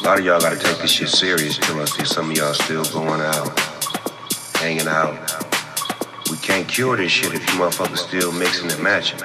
A lot of y'all gotta take this shit serious till I see some of y'all still going out, hanging out. We can't cure this shit if you motherfuckers still mixing and matching.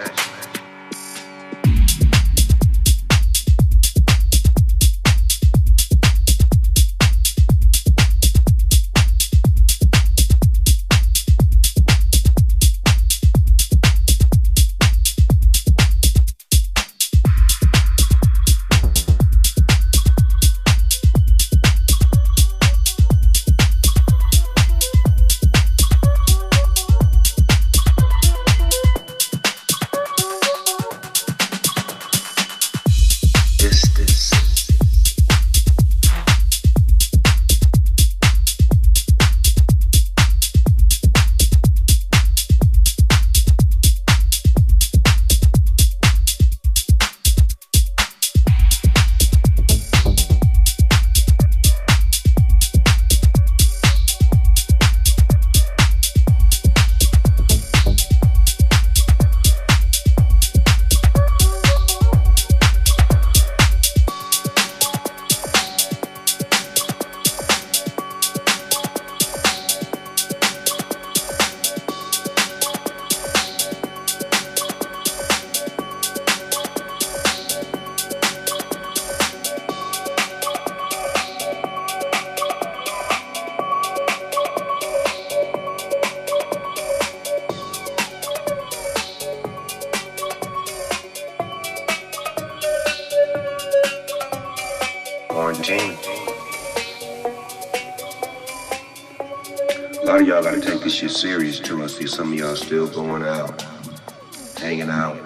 Hanging out.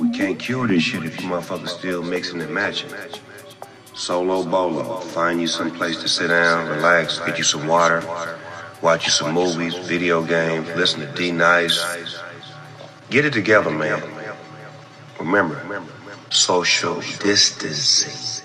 We can't cure this shit if you motherfuckers still mixing and matching. Solo bolo, find you some place to sit down, relax, get you some water, watch you some movies, video games, listen to D Nice. Get it together, man. Remember, social distancing.